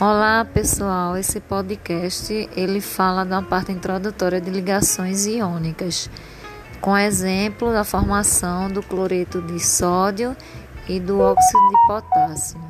Olá pessoal, esse podcast ele fala da parte introdutória de ligações iônicas, com exemplo da formação do cloreto de sódio e do óxido de potássio.